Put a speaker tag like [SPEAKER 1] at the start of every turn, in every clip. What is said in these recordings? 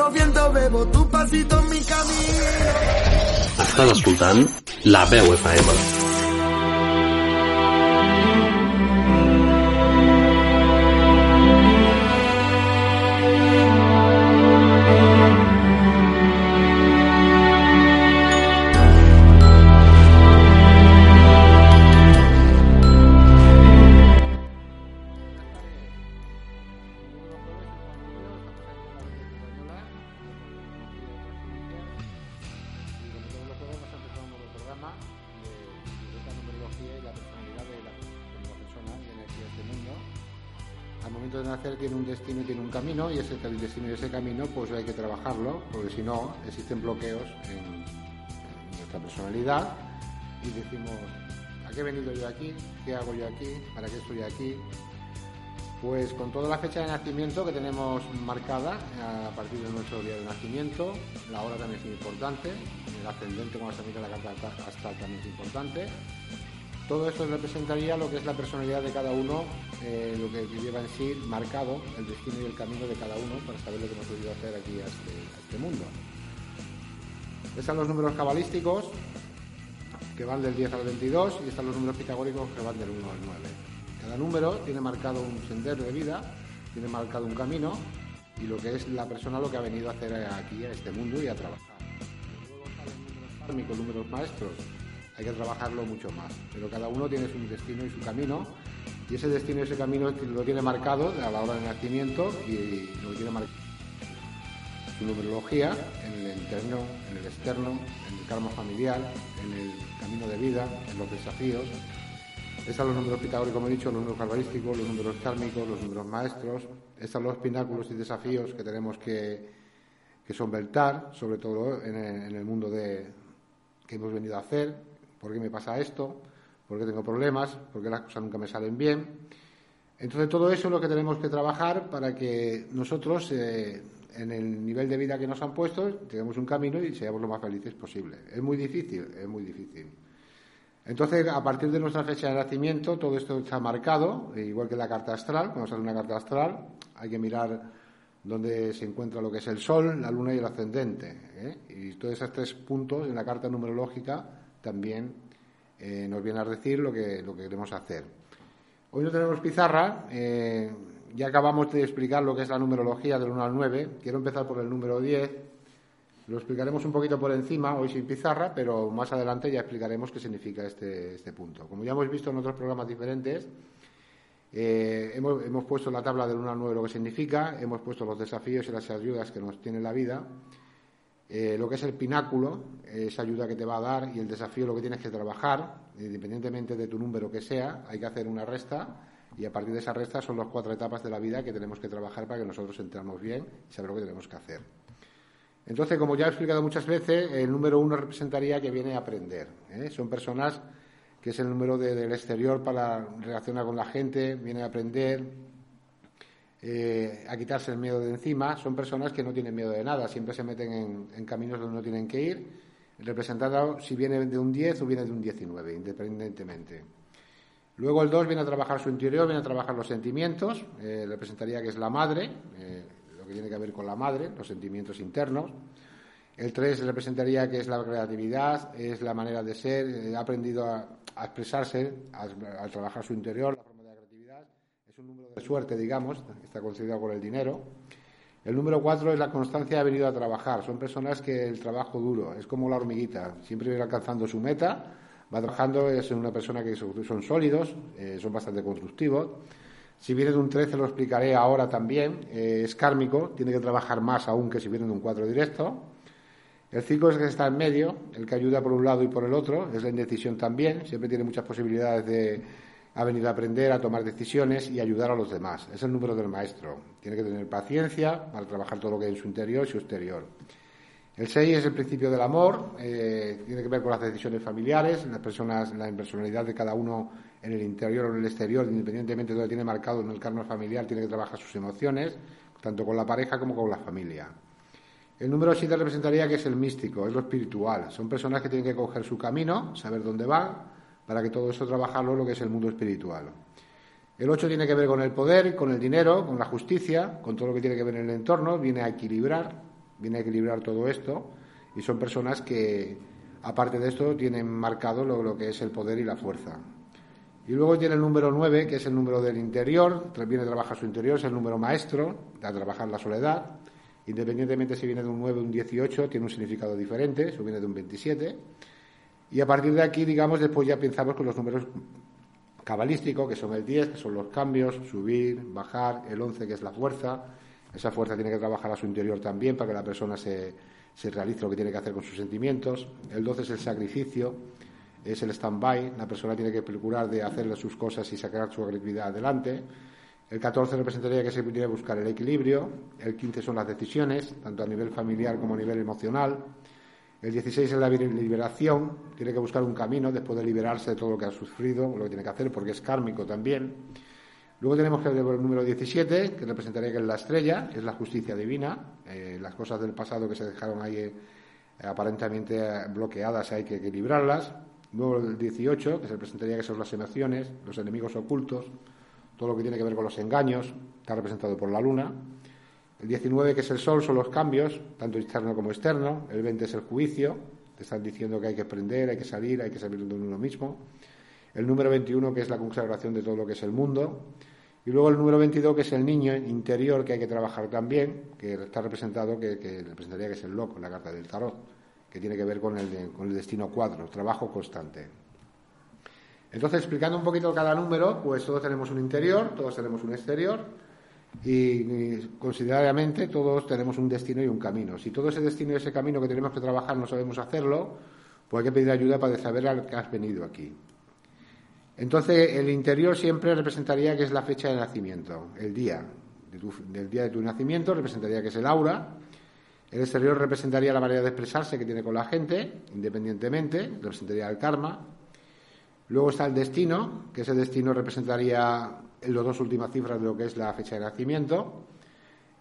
[SPEAKER 1] los vientos bebo tu pasito en mi camino.
[SPEAKER 2] Estàs escoltant La Veu FM.
[SPEAKER 3] Si no existen bloqueos en, nuestra personalidad y decimos, ¿a qué he venido yo aquí? ¿Qué hago yo aquí? ¿Para qué estoy aquí? Pues con toda la fecha de nacimiento que tenemos marcada a partir de nuestro día de nacimiento, la hora también es importante, el ascendente cuando se mira la carta astral también es importante, todo esto representaría lo que es la personalidad de cada uno, eh, lo que lleva en sí marcado el destino y el camino de cada uno para saber lo que hemos podido hacer aquí a este, este mundo. Están los números cabalísticos, que van del 10 al 22, y están los números pitagóricos, que van del 1 al 9. Cada número tiene marcado un sendero de vida, tiene marcado un camino, y lo que es la persona lo que ha venido a hacer aquí a este mundo y a trabajar. Luego los números maestros, hay que trabajarlo mucho más. Pero cada uno tiene su destino y su camino, y ese destino y ese camino lo tiene marcado a la hora del nacimiento y lo tiene marcado su numerología en el interno, en el externo, en el karma familiar, en el camino de vida, en los desafíos. Están los números pitagóricos, como he dicho, los números carbalísticos, los números kármicos, los números maestros. Están los pináculos y desafíos que tenemos que, que sobre todo en el, mundo de, que hemos venido a hacer, ¿Por qué me pasa esto? ¿Por qué tengo problemas? ¿Por qué las cosas nunca me salen bien? Entonces, todo eso es lo que tenemos que trabajar para que nosotros, eh, en el nivel de vida que nos han puesto, tengamos un camino y seamos lo más felices posible. Es muy difícil, es muy difícil. Entonces, a partir de nuestra fecha de nacimiento, todo esto está marcado, igual que la carta astral. Cuando sale una carta astral, hay que mirar dónde se encuentra lo que es el Sol, la Luna y el ascendente. ¿eh? Y todos esos tres puntos en la carta numerológica también eh, nos viene a decir lo que, lo que queremos hacer. Hoy no tenemos pizarra, eh, ya acabamos de explicar lo que es la numerología del 1 al 9, quiero empezar por el número 10, lo explicaremos un poquito por encima, hoy sin pizarra, pero más adelante ya explicaremos qué significa este, este punto. Como ya hemos visto en otros programas diferentes, eh, hemos, hemos, puesto en la tabla del 1 al 9 lo que significa, hemos puesto los desafíos y las ayudas que nos tiene la vida, eh, lo que es el pináculo, esa ayuda que te va a dar y el desafío lo que tienes que trabajar, independientemente de tu número que sea, hay que hacer una resta y a partir de esa resta son las cuatro etapas de la vida que tenemos que trabajar para que nosotros entremos bien y saber lo que tenemos que hacer. Entonces, como ya he explicado muchas veces, el número uno representaría que viene a aprender. ¿eh? Son personas que es el número del exterior para relacionar con la gente, viene a aprender, eh, a quitarse el miedo de encima. Son personas que no tienen miedo de nada, siempre se meten en, caminos donde no tienen que ir, representado si viene de un 10 o viene de un 19, independientemente. Luego el 2 viene a trabajar su interior, viene a trabajar los sentimientos, eh, representaría que es la madre, eh, lo que tiene que ver con la madre, los sentimientos internos. El 3 representaría que es la creatividad, es la manera de ser, ha aprendido a, expresarse al trabajar su interior, un número de suerte, digamos, está considerado por el dinero. El número cuatro es la constancia ha venido a trabajar. Son personas que el trabajo duro, es como la hormiguita, siempre va alcanzando su meta, va trabajando, es una persona que son sólidos, eh, son bastante constructivos. Si viene de un 13, lo explicaré ahora también, eh, es kármico, tiene que trabajar más aún que si viene de un 4 directo. El 5 es que está en medio, el que ayuda por un lado y por el otro, es la indecisión también, siempre tiene muchas posibilidades de ha venido a aprender a tomar decisiones y ayudar a los demás. Es el número del maestro. Tiene que tener paciencia para trabajar todo lo que hay en su interior y su exterior. El 6 es el principio del amor, eh, tiene que ver con las decisiones familiares, las personas, la impersonalidad de cada uno en el interior o en el exterior, independientemente de lo que tiene marcado en el karma familiar, tiene que trabajar sus emociones, tanto con la pareja como con la familia. El número 7 representaría que es el místico, es lo espiritual. Son personas que tienen que coger su camino, saber dónde van, para que todo eso trabajarlo lo que es el mundo espiritual. El 8 tiene que ver con el poder, con el dinero, con la justicia, con todo lo que tiene que ver en el entorno, viene a equilibrar, viene a equilibrar todo esto y son personas que, aparte de esto, tienen marcado lo, lo que es el poder y la fuerza. Y luego tiene el número 9, que es el número del interior, viene a trabajar su interior, es el número maestro, a trabajar la soledad. Independientemente si viene de un 9 o un 18, tiene un significado diferente, si viene de un 27. Y a partir de aquí, digamos, después ya pensamos con los números cabalísticos, que son el 10, que son los cambios, subir, bajar, el 11, que es la fuerza. Esa fuerza tiene que trabajar a su interior también para que la persona se, se realice lo que tiene que hacer con sus sentimientos. El 12 es el sacrificio es el stand-by, la persona tiene que procurar de hacerle sus cosas y sacar su agresividad adelante. El 14 representaría que se pudiera buscar el equilibrio. El 15 son las decisiones, tanto a nivel familiar como a nivel emocional. El 16 es la liberación, tiene que buscar un camino después de liberarse de todo lo que ha sufrido, lo que tiene que hacer, porque es kármico también. Luego tenemos el número 17, que representaría que es la estrella, es la justicia divina, eh, las cosas del pasado que se dejaron ahí eh, aparentemente bloqueadas hay que equilibrarlas. Luego el 18, que se representaría que son las emociones, los enemigos ocultos, todo lo que tiene que ver con los engaños, está representado por la luna. El 19, que es el sol, son los cambios, tanto externo como externo. El 20 es el juicio, te están diciendo que hay que aprender, hay que salir, hay que salir de uno mismo. El número 21, que es la consagración de todo lo que es el mundo. Y luego el número 22, que es el niño interior, que hay que trabajar también, que está representado, que, representaría que es el loco en la carta del tarot que tiene que ver con el, con el destino cuadro, trabajo constante. Entonces, explicando un poquito cada número, pues todos tenemos un interior, todos tenemos un exterior y, considerablemente todos tenemos un destino y un camino. Si todo ese destino y ese camino que tenemos que trabajar no sabemos hacerlo, pues hay que pedir ayuda para saber a que has venido aquí. Entonces, el interior siempre representaría que es la fecha de nacimiento, el día. del día de tu nacimiento representaría que es el aura, el exterior representaría la manera de expresarse que tiene con la gente, independientemente, representaría el karma. Luego está el destino, que ese destino representaría las dos últimas cifras de lo que es la fecha de nacimiento.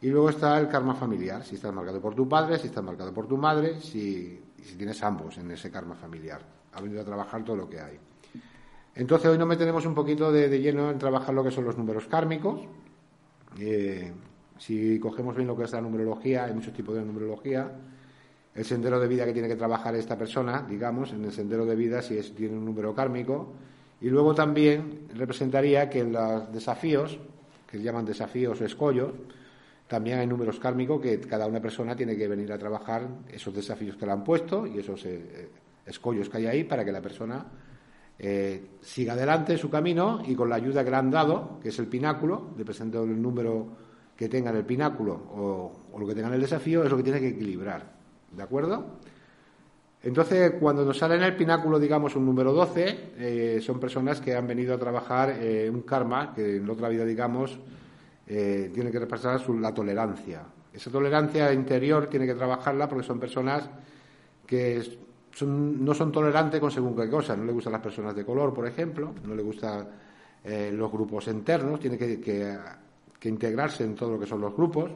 [SPEAKER 3] Y luego está el karma familiar, si estás marcado por tu padre, si estás marcado por tu madre, si, tienes ambos en ese karma familiar. Ha venido a trabajar todo lo que hay. Entonces hoy nos meteremos un poquito de, lleno en trabajar lo que son los números kármicos. Eh, si cogemos bien lo que es la numerología, hay muchos tipos de numerología. El sendero de vida que tiene que trabajar esta persona, digamos, en el sendero de vida, si es, tiene un número kármico. Y luego también representaría que en los desafíos, que llaman desafíos o escollos, también hay números kármicos que cada una persona tiene que venir a trabajar esos desafíos que le han puesto y esos eh, escollos que hay ahí para que la persona eh, siga adelante su camino y con la ayuda que le han dado, que es el pináculo, representando el número que tengan el pináculo o, lo que tengan el desafío es lo que tiene que equilibrar. ¿De acuerdo? Entonces, cuando nos sale en el pináculo, digamos, un número 12, eh, son personas que han venido a trabajar eh, un karma, que en otra vida, digamos, eh, tiene que repasar la tolerancia. Esa tolerancia interior tiene que trabajarla porque son personas que no son tolerantes con según qué cosa. No le gustan las personas de color, por ejemplo, no le gustan los grupos internos, tiene que integrarse en todo lo que son los grupos.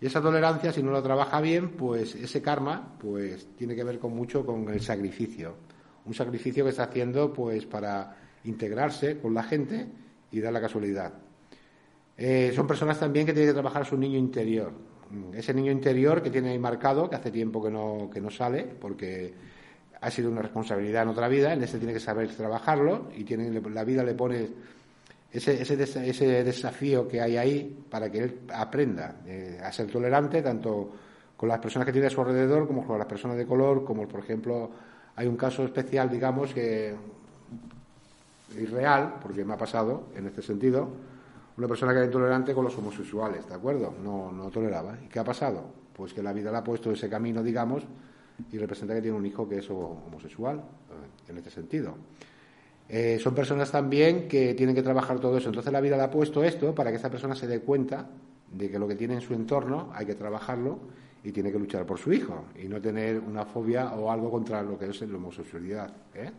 [SPEAKER 3] Y esa tolerancia, si no la trabaja bien, pues ese karma, pues tiene que ver con mucho con el sacrificio. Un sacrificio que está haciendo, pues, para integrarse con la gente y dar la casualidad. Eh, son personas también que tienen que trabajar su niño interior. Ese niño interior que tiene ahí marcado, que hace tiempo que no, que no sale, porque ha sido una responsabilidad en otra vida, en este tiene que saber trabajarlo y tiene, la vida le pone ese, ese, desafío que hay ahí para que él aprenda eh, a ser tolerante tanto con las personas que tiene a su alrededor como con las personas de color, como por ejemplo hay un caso especial, digamos, que irreal, porque me ha pasado en este sentido, una persona que era intolerante con los homosexuales, ¿de acuerdo? No, no toleraba. ¿Y qué ha pasado? Pues que la vida le ha puesto ese camino, digamos, y representa que tiene un hijo que es homosexual, eh, en este sentido. Eh, son personas también que tienen que trabajar todo eso. Entonces la vida le ha puesto esto para que esa persona se dé cuenta de que lo que tiene en su entorno hay que trabajarlo y tiene que luchar por su hijo y no tener una fobia o algo contra lo que es la homosexualidad. ¿eh?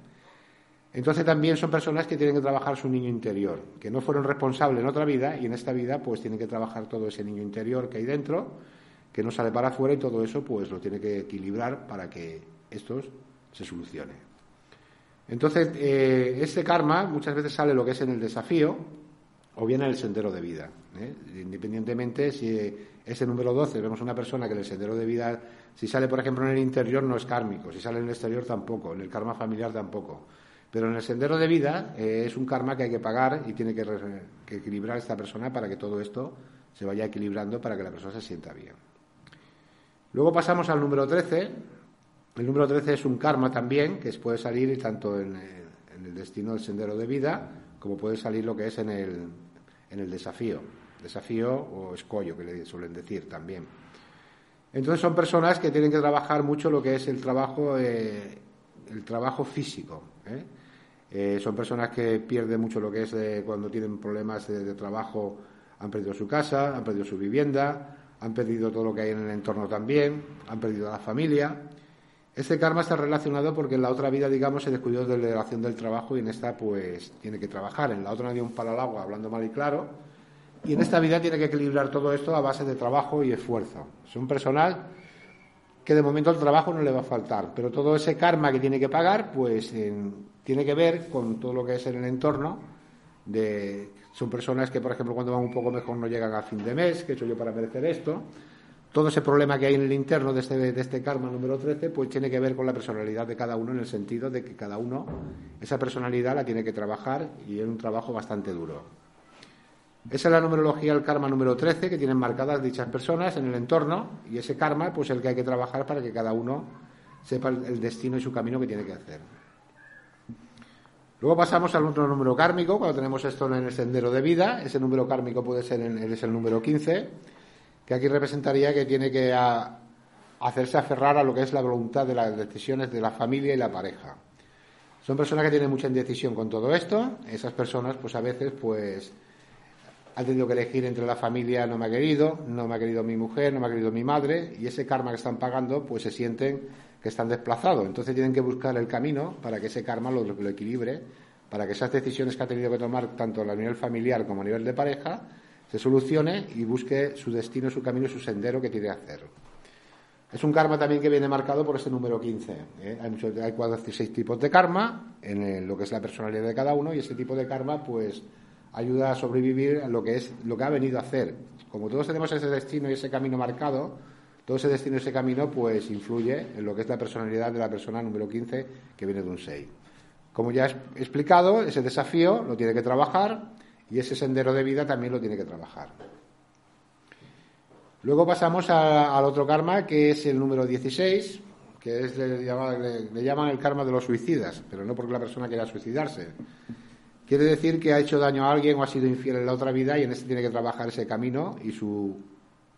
[SPEAKER 3] Entonces también son personas que tienen que trabajar su niño interior, que no fueron responsables en otra vida y en esta vida pues tienen que trabajar todo ese niño interior que hay dentro, que no sale para afuera y todo eso pues lo tiene que equilibrar para que esto se solucione. Entonces, eh, ese karma muchas veces sale lo que es en el desafío o bien en el sendero de vida. ¿eh? Independientemente si ese número 12 vemos una persona que en el sendero de vida, si sale por ejemplo en el interior no es kármico, si sale en el exterior tampoco, en el karma familiar tampoco. Pero en el sendero de vida eh, es un karma que hay que pagar y tiene que, que equilibrar esta persona para que todo esto se vaya equilibrando para que la persona se sienta bien. Luego pasamos al número 13. El número 13 es un karma también, que puede salir tanto en, el destino del sendero de vida, como puede salir lo que es en el, en el desafío. Desafío o escollo, que le suelen decir también. Entonces son personas que tienen que trabajar mucho lo que es el trabajo, eh, el trabajo físico. ¿eh? Eh, son personas que pierden mucho lo que es cuando tienen problemas de, trabajo, han perdido su casa, han perdido su vivienda, han perdido todo lo que hay en el entorno también, han perdido a la familia. Este karma está relacionado porque en la otra vida, digamos, se descuidó de la relación del trabajo y en esta, pues, tiene que trabajar. En la otra no dio un palo al agua, hablando mal y claro. Y en esta vida tiene que equilibrar todo esto a base de trabajo y esfuerzo. Es un personal que de momento el trabajo no le va a faltar, pero todo ese karma que tiene que pagar, pues tiene que ver con todo lo que es en el entorno. Son personas que, por ejemplo, cuando van un poco mejor no llegan a fin de mes, que he hecho yo para merecer esto. Todo ese problema que hay en el interno de este, este karma número 13, pues tiene que ver con la personalidad de cada uno en el sentido de que cada uno esa personalidad la tiene que trabajar y es un trabajo bastante duro. Esa es la numerología del karma número 13 que tienen marcadas dichas personas en el entorno y ese karma pues el que hay que trabajar para que cada uno sepa el destino y su camino que tiene que hacer. Luego pasamos al otro número kármico, cuando tenemos esto en el sendero de vida, ese número kármico puede ser es el número 15, que aquí representaría que tiene que hacerse aferrar a lo que es la voluntad de las decisiones de la familia y la pareja. Son personas que tienen mucha indecisión con todo esto, esas personas pues a veces pues ha tenido que elegir entre la familia no me ha querido, no me ha querido mi mujer, no me ha querido mi madre, y ese karma que están pagando, pues se sienten que están desplazados. Entonces tienen que buscar el camino para que ese karma lo equilibre, para que esas decisiones que ha tenido que tomar tanto a nivel familiar como a nivel de pareja se solucione y busque su destino, su camino, su sendero que que hacer. Es un karma también que viene marcado por este número 15. ¿eh? Hay, muchos, hay tipos de karma en lo que es la personalidad de cada uno y ese tipo de karma, pues ayuda a sobrevivir a lo que es lo que ha venido a hacer. Como todos tenemos ese destino y ese camino marcado, todo ese destino y ese camino pues influye en lo que es la personalidad de la persona número 15 que viene de un 6. Como ya he explicado, ese desafío lo tiene que trabajar y ese sendero de vida también lo tiene que trabajar. Luego pasamos al otro karma, que es el número 16, que es, le, llaman el karma de los suicidas, pero no porque la persona quiera suicidarse, Quiere decir que ha hecho daño a alguien o ha sido infiel en la otra vida y en este tiene que trabajar ese camino y su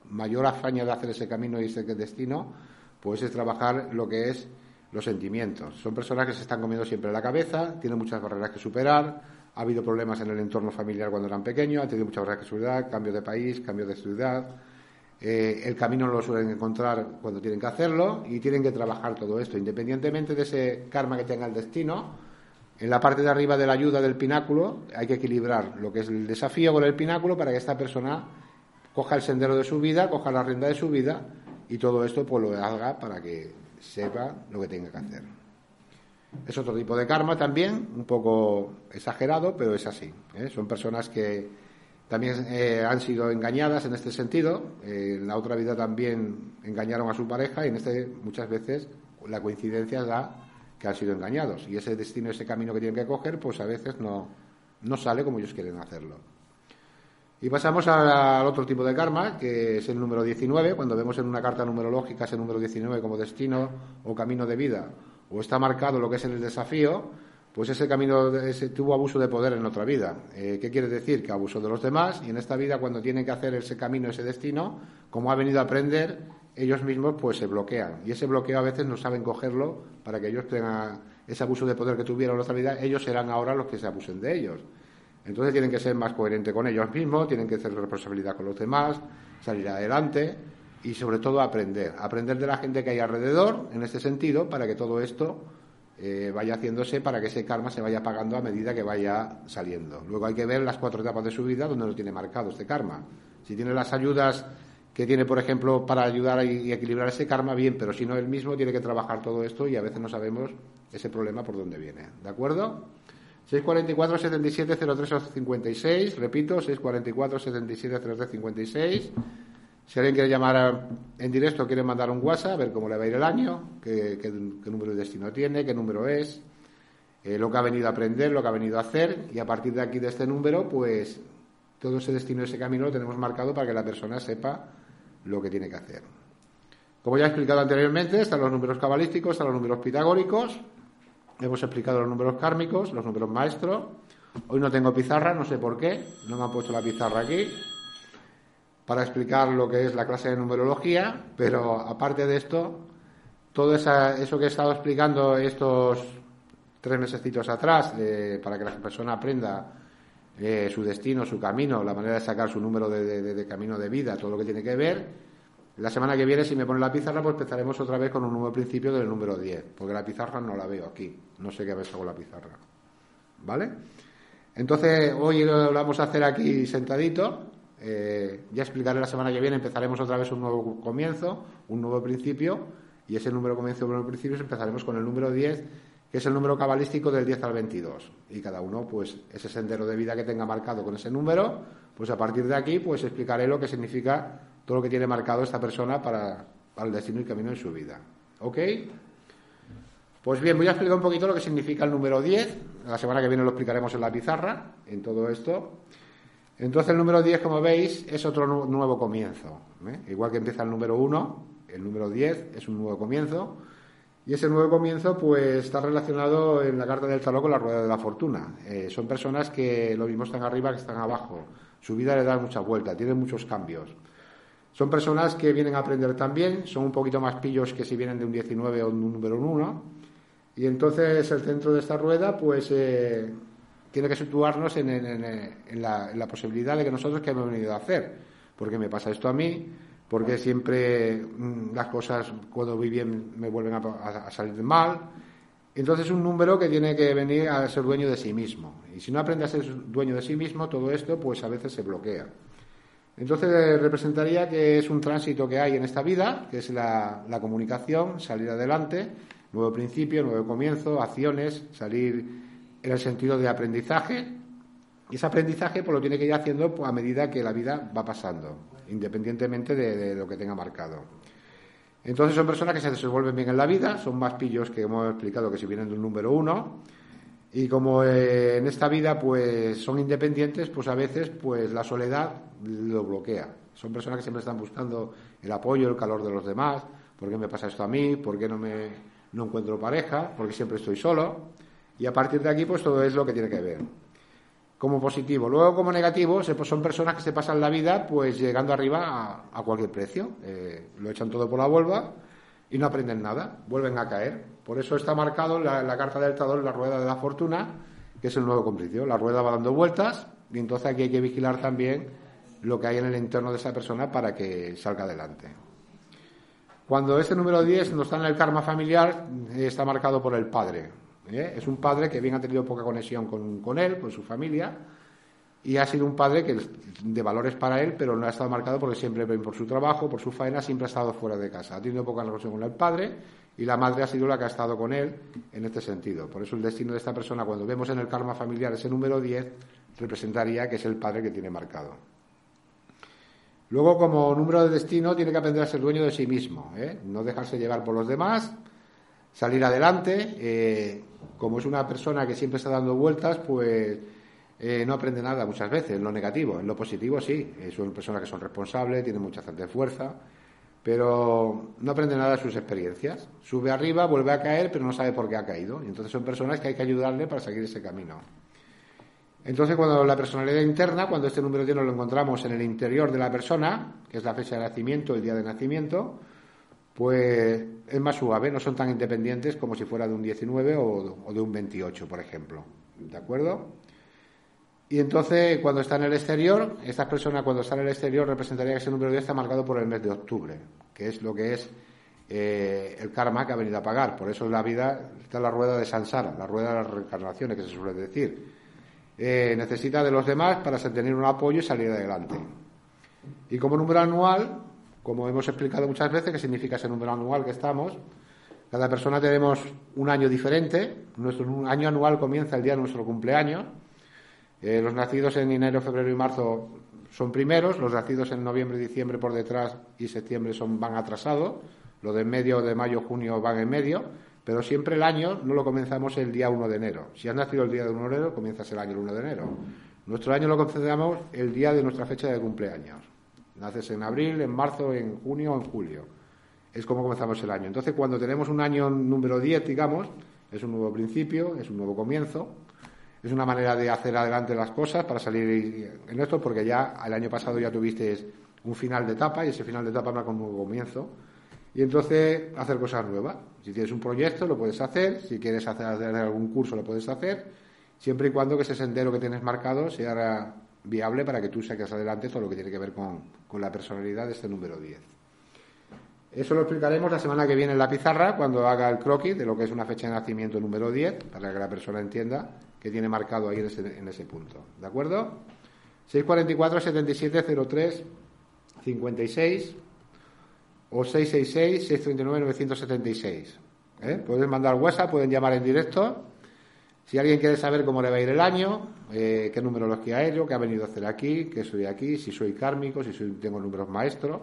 [SPEAKER 3] mayor hazaña de hacer ese camino y ese destino, pues es trabajar lo que es los sentimientos. Son personas que se están comiendo siempre la cabeza, tienen muchas barreras que superar, ha habido problemas en el entorno familiar cuando eran pequeños, han tenido muchas barreras que superar, cambio de país, cambio de ciudad. Eh, el camino no lo suelen encontrar cuando tienen que hacerlo y tienen que trabajar todo esto, independientemente de ese karma que tenga el destino en la parte de arriba de la ayuda del pináculo hay que equilibrar lo que es el desafío con el pináculo para que esta persona coja el sendero de su vida, coja la rienda de su vida y todo esto pues lo haga para que sepa lo que tenga que hacer. Es otro tipo de karma también, un poco exagerado, pero es así. ¿eh? Son personas que también eh, han sido engañadas en este sentido. En la otra vida también engañaron a su pareja y en este muchas veces la coincidencia da que han sido engañados. Y ese destino, ese camino que tienen que coger, pues a veces no, no sale como ellos quieren hacerlo. Y pasamos al otro tipo de karma, que es el número 19. Cuando vemos en una carta numerológica ese número 19 como destino o camino de vida, o está marcado lo que es el desafío, pues ese camino ese, tuvo abuso de poder en otra vida. Eh, ¿Qué quiere decir? Que abusó de los demás y en esta vida, cuando tienen que hacer ese camino, ese destino, como ha venido a aprender, ellos mismos pues se bloquean y ese bloqueo a veces no saben cogerlo para que ellos tengan ese abuso de poder que tuvieron en otra vida, ellos serán ahora los que se abusen de ellos. Entonces tienen que ser más coherentes con ellos mismos, tienen que hacer responsabilidad con los demás, salir adelante y sobre todo aprender, aprender de la gente que hay alrededor en este sentido para que todo esto eh, vaya haciéndose para que ese karma se vaya pagando a medida que vaya saliendo. Luego hay que ver las cuatro etapas de su vida donde lo tiene marcado este karma. Si tiene las ayudas que tiene, por ejemplo, para ayudar y equilibrar ese karma, bien, pero si no él mismo tiene que trabajar todo esto y a veces no sabemos ese problema por dónde viene. ¿De acuerdo? 644 77 03 56, repito, 644 77 03 56. Si alguien quiere llamar en directo, quiere mandar un WhatsApp, a ver cómo le va a ir el año, qué, número de destino tiene, qué número es, eh, lo que ha venido a aprender, lo que ha venido a hacer, y a partir de aquí, de este número, pues todo ese destino, ese camino lo tenemos marcado para que la persona sepa lo que tiene que hacer. Como ya he explicado anteriormente, están los números cabalísticos, están los números pitagóricos, hemos explicado los números kármicos, los números maestros. Hoy no tengo pizarra, no sé por qué, no me han puesto la pizarra aquí para explicar lo que es la clase de numerología, pero aparte de esto, todo eso que he estado explicando estos tres mesecitos atrás, para que la persona aprenda eh, su destino, su camino, la manera de sacar su número de, camino de vida, todo lo que tiene que ver. La semana que viene, si me pone la pizarra, pues empezaremos otra vez con un nuevo principio del número 10, porque la pizarra no la veo aquí, no sé qué veces hago la pizarra. ¿Vale? Entonces, hoy lo vamos a hacer aquí sentadito, eh, ya explicaré la semana que viene, empezaremos otra vez un nuevo comienzo, un nuevo principio, y ese número comienzo, un nuevo principio, empezaremos con el número 10, que es el número cabalístico del 10 al 22. Y cada uno, pues, ese sendero de vida que tenga marcado con ese número, pues a partir de aquí, pues explicaré lo que significa todo lo que tiene marcado esta persona para, el destino y camino en su vida. ¿Ok? Pues bien, voy a explicar un poquito lo que significa el número 10. La semana que viene lo explicaremos en la pizarra, en todo esto. Entonces el número 10, como veis, es otro nuevo comienzo. ¿eh? Igual que empieza el número 1, el número 10 es un nuevo comienzo. Y ese nuevo comienzo pues está relacionado en la carta del tarot con la rueda de la fortuna. Eh, son personas que lo mismo están arriba que están abajo. Su vida le da mucha vuelta, tienen muchos cambios. Son personas que vienen a aprender también, son un poquito más pillos que si vienen de un 19 o de un número 1. Y entonces el centro de esta rueda pues eh, tiene que situarnos en, la, posibilidad de que nosotros que hemos venido a hacer. Porque me pasa esto a mí, porque siempre mm, las cosas cuando voy bien me vuelven a, salir mal. Entonces es un número que tiene que venir a ser dueño de sí mismo. Y si no aprende a ser dueño de sí mismo, todo esto pues a veces se bloquea. Entonces representaría que es un tránsito que hay en esta vida, que es la, la comunicación, salir adelante, nuevo principio, nuevo comienzo, acciones, salir en el sentido de aprendizaje, y ese aprendizaje pues, lo tiene que ir haciendo pues, a medida que la vida va pasando, independientemente de, lo que tenga marcado. Entonces son personas que se desenvuelven bien en la vida, son más pillos que hemos explicado que si vienen de un número uno, y como eh, en esta vida pues son independientes, pues a veces pues la soledad lo bloquea. Son personas que siempre están buscando el apoyo, el calor de los demás, ¿por qué me pasa esto a mí? ¿Por qué no me no encuentro pareja? ¿Por qué siempre estoy solo? Y a partir de aquí, pues todo es lo que tiene que ver. Como positivo. Luego, como negativo, pues son personas que se pasan la vida pues llegando arriba a, cualquier precio. Eh, lo echan todo por la vuelva y no aprenden nada, vuelven a caer. Por eso está marcado la, la carta del en la rueda de la fortuna, que es el nuevo complicio. La rueda va dando vueltas y entonces aquí hay que vigilar también lo que hay en el entorno de esa persona para que salga adelante. Cuando este número 10 no está en el karma familiar, está marcado por el padre. ¿Eh? Es un padre que bien ha tenido poca conexión con, él, con su familia, y ha sido un padre que de valores para él, pero no ha estado marcado porque siempre, por su trabajo, por su faena, siempre ha estado fuera de casa. Ha tenido poca relación con el padre y la madre ha sido la que ha estado con él en este sentido. Por eso el destino de esta persona, cuando vemos en el karma familiar ese número 10, representaría que es el padre que tiene marcado. Luego, como número de destino, tiene que aprender a ser dueño de sí mismo, ¿eh? no dejarse llevar por los demás, salir adelante. Eh, como es una persona que siempre está dando vueltas, pues eh, no aprende nada muchas veces, en lo negativo. En lo positivo sí, eh, son personas que son responsables, tienen mucha fuerza, pero no aprende nada de sus experiencias. Sube arriba, vuelve a caer, pero no sabe por qué ha caído. Y entonces son personas que hay que ayudarle para seguir ese camino. Entonces, cuando la personalidad interna, cuando este número 10 lo encontramos en el interior de la persona, que es la fecha de nacimiento, el día de nacimiento, pues es más suave, no son tan independientes como si fuera de un 19 o, de un 28, por ejemplo. ¿De acuerdo? Y entonces, cuando está en el exterior, estas personas cuando están en el exterior representaría que ese número 10 está marcado por el mes de octubre, que es lo que es eh, el karma que ha venido a pagar. Por eso en la vida está la rueda de Sansara, la rueda de las reencarnaciones, que se suele decir. Eh, necesita de los demás para tener un apoyo y salir adelante. Y como número anual, como hemos explicado muchas veces, que significa ese número anual que estamos, Cada persona tenemos un año diferente. Nuestro año anual comienza el día de nuestro cumpleaños. Eh, los nacidos en enero, febrero y marzo son primeros, los nacidos en noviembre diciembre por detrás y septiembre son, van atrasados, los de medio de mayo, junio van en medio, pero siempre el año no lo comenzamos el día 1 de enero. Si has nacido el día de 1 de enero, comienzas el año el 1 de enero. Nuestro año lo comenzamos el día de nuestra fecha de cumpleaños. Naces en abril, en marzo, en junio en julio. Es como comenzamos el año. Entonces, cuando tenemos un año número 10, digamos, es un nuevo principio, es un nuevo comienzo, es una manera de hacer adelante las cosas para salir en esto, porque ya el año pasado ya tuviste un final de etapa y ese final de etapa con un nuevo comienzo. Y entonces hacer cosas nuevas. Si tienes un proyecto, lo puedes hacer. Si quieres hacer, algún curso, lo puedes hacer. Siempre y cuando que ese sendero que tienes marcado sea viable para que tú saques adelante todo lo que tiene que ver con, con la personalidad de este número 10. Eso lo explicaremos la semana que viene en la pizarra, cuando haga el croquis de lo que es una fecha de nacimiento número 10, para que la persona entienda que tiene marcado ahí en ese, en ese punto. ¿De acuerdo? 644 7703 56 o 666 639 976. ¿Eh? Pueden mandar WhatsApp, pueden llamar en directo. Si alguien quiere saber cómo le va a ir el año, eh, qué numerología hecho, qué ha venido a hacer aquí, qué soy aquí, si soy kármico, si tengo números maestros,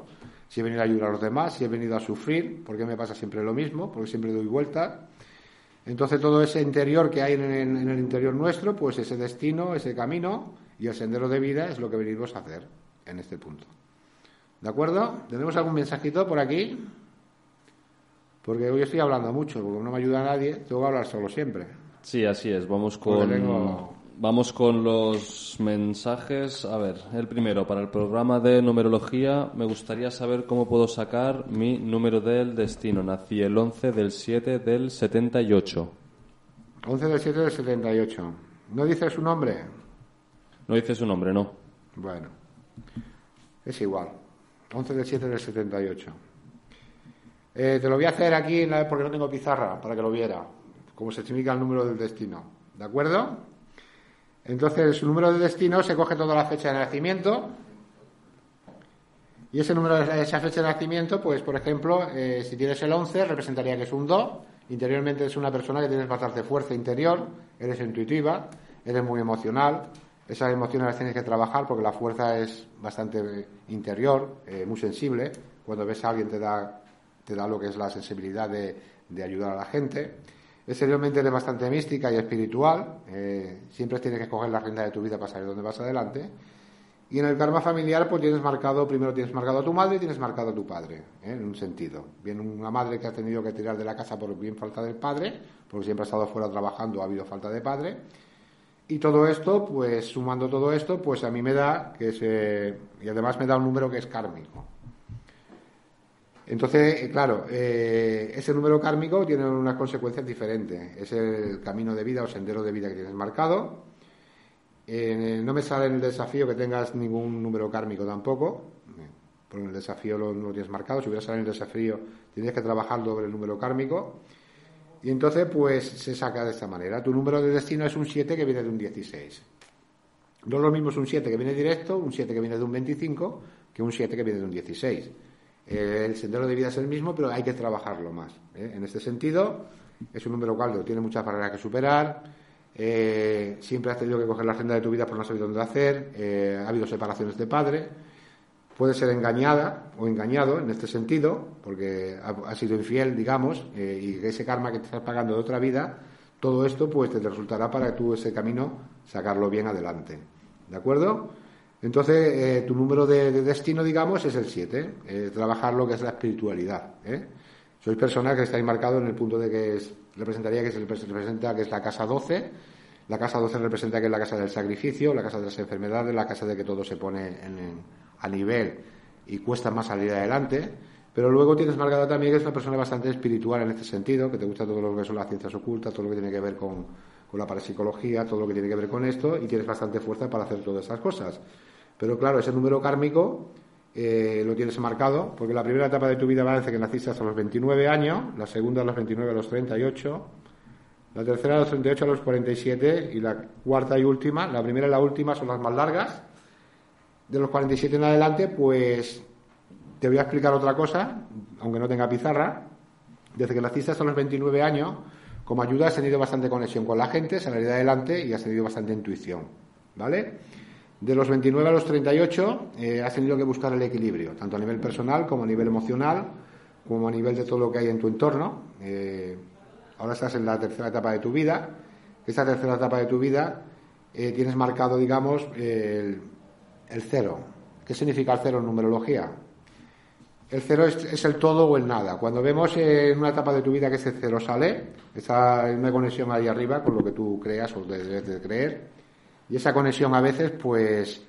[SPEAKER 3] si he venido a ayudar a los demás, si he venido a sufrir, porque me pasa siempre lo mismo, porque siempre doy vueltas. Entonces todo ese interior que hay en, en, el interior nuestro, pues ese destino, ese camino y el sendero de vida es lo que venimos a hacer en este punto. ¿De acuerdo? ¿Tenemos algún mensajito por aquí? Porque hoy estoy hablando mucho, porque no me ayuda a nadie, tengo que hablar solo siempre.
[SPEAKER 4] Sí, así es. Vamos con, vamos con los mensajes. A ver, el primero, para el programa de numerología, me gustaría saber cómo puedo sacar mi número del destino. Nací el 11 del 7 del 78.
[SPEAKER 3] 11 del 7 del 78. ¿No dice su nombre?
[SPEAKER 4] No dice su nombre, no.
[SPEAKER 3] Bueno, es igual. 11 del 7 del 78. Eh, te lo voy a hacer aquí porque no tengo pizarra para que lo viera, como se significa el número del destino. ¿De acuerdo? Entonces, su número de destino se coge toda la fecha de nacimiento. Y ese número de esa fecha de nacimiento, pues, por ejemplo, eh, si tienes el 11, representaría que es un 2. Interiormente es una persona que tienes bastante fuerza interior, eres intuitiva, eres muy emocional. Esas emociones las tienes que trabajar porque la fuerza es bastante interior, eh, muy sensible. Cuando ves a alguien te da te da lo que es la sensibilidad de, ayudar a la gente. Exteriormente eres bastante mística y espiritual, eh, siempre tienes que coger la rienda de tu vida para saber dónde vas adelante. Y en el karma familiar, pues tienes marcado, primero tienes marcado a tu madre y tienes marcado a tu padre, ¿eh? en un sentido. Bien una madre que ha tenido que tirar de la casa por bien falta del padre, porque siempre ha estado fuera trabajando, ha habido falta de padre. Y todo esto, pues sumando todo esto, pues a mí me da que se. Y además me da un número que es kármico. Entonces, eh, claro, eh, ese número kármico tiene unas consecuencias diferentes. Es el camino de vida o sendero de vida que tienes marcado. no me sale en el desafío que tengas ningún número kármico tampoco, porque en el desafío lo, lo tienes marcado. Si hubiera salido en el desafío, tendrías que trabajar sobre el número kármico. Y entonces, pues se saca de esta manera. Tu número de destino es un 7 que viene de un 16. No es lo mismo un 7 que viene directo, un 7 que viene de un 25, que un 7 que viene de un 16. Eh, el sendero de vida es el mismo, pero hay que trabajarlo más. ¿eh? En este sentido, es un número caldo, tiene muchas barreras que superar. Eh, siempre has tenido que coger la agenda de tu vida por no saber dónde hacer. ha habido separaciones de padre. Puede ser engañada o engañado en este sentido, porque ha, sido infiel, digamos, y ese karma que te estás pagando de otra vida, todo esto pues te resultará para tú ese camino sacarlo bien adelante. ¿De acuerdo? Entonces, eh, tu número de, destino, digamos, es el 7, eh, trabajar lo que es la espiritualidad. ¿eh? Sois personas que estáis marcados en el punto de que es, representaría que se representa que es la casa 12, la casa 12 representa que es la casa del sacrificio, la casa de las enfermedades, la casa de que todo se pone a nivel y cuesta más salir adelante. Pero luego tienes marcado también que es una persona bastante espiritual en este sentido, que te gusta todo lo que son las ciencias ocultas, todo lo que tiene que ver con, con la parapsicología, todo lo que tiene que ver con esto, y tienes bastante fuerza para hacer todas esas cosas. Pero claro, ese número kármico eh, lo tienes marcado, porque la primera etapa de tu vida desde que naciste hasta los 29 años, la segunda a los 29 a los 38, la tercera a los 38 a los 47 y la cuarta y última, la primera y la última son las más largas. De los 47 en adelante, pues te voy a explicar otra cosa, aunque no tenga pizarra, desde que naciste hasta los 29 años, como ayuda has tenido bastante conexión con la gente, salir adelante y has tenido bastante intuición, ¿vale? De los 29 a los 38 eh, has tenido que buscar el equilibrio, tanto a nivel personal como a nivel emocional, como a nivel de todo lo que hay en tu entorno. Eh, ahora estás en la tercera etapa de tu vida. Esta tercera etapa de tu vida eh, tienes marcado, digamos, el, cero. ¿Qué significa el cero en numerología? El cero es, el todo o el nada. Cuando vemos en una etapa de tu vida que ese cero sale, está en una conexión ahí arriba con lo que tú creas o debes de creer, y esa conexión a veces, pues,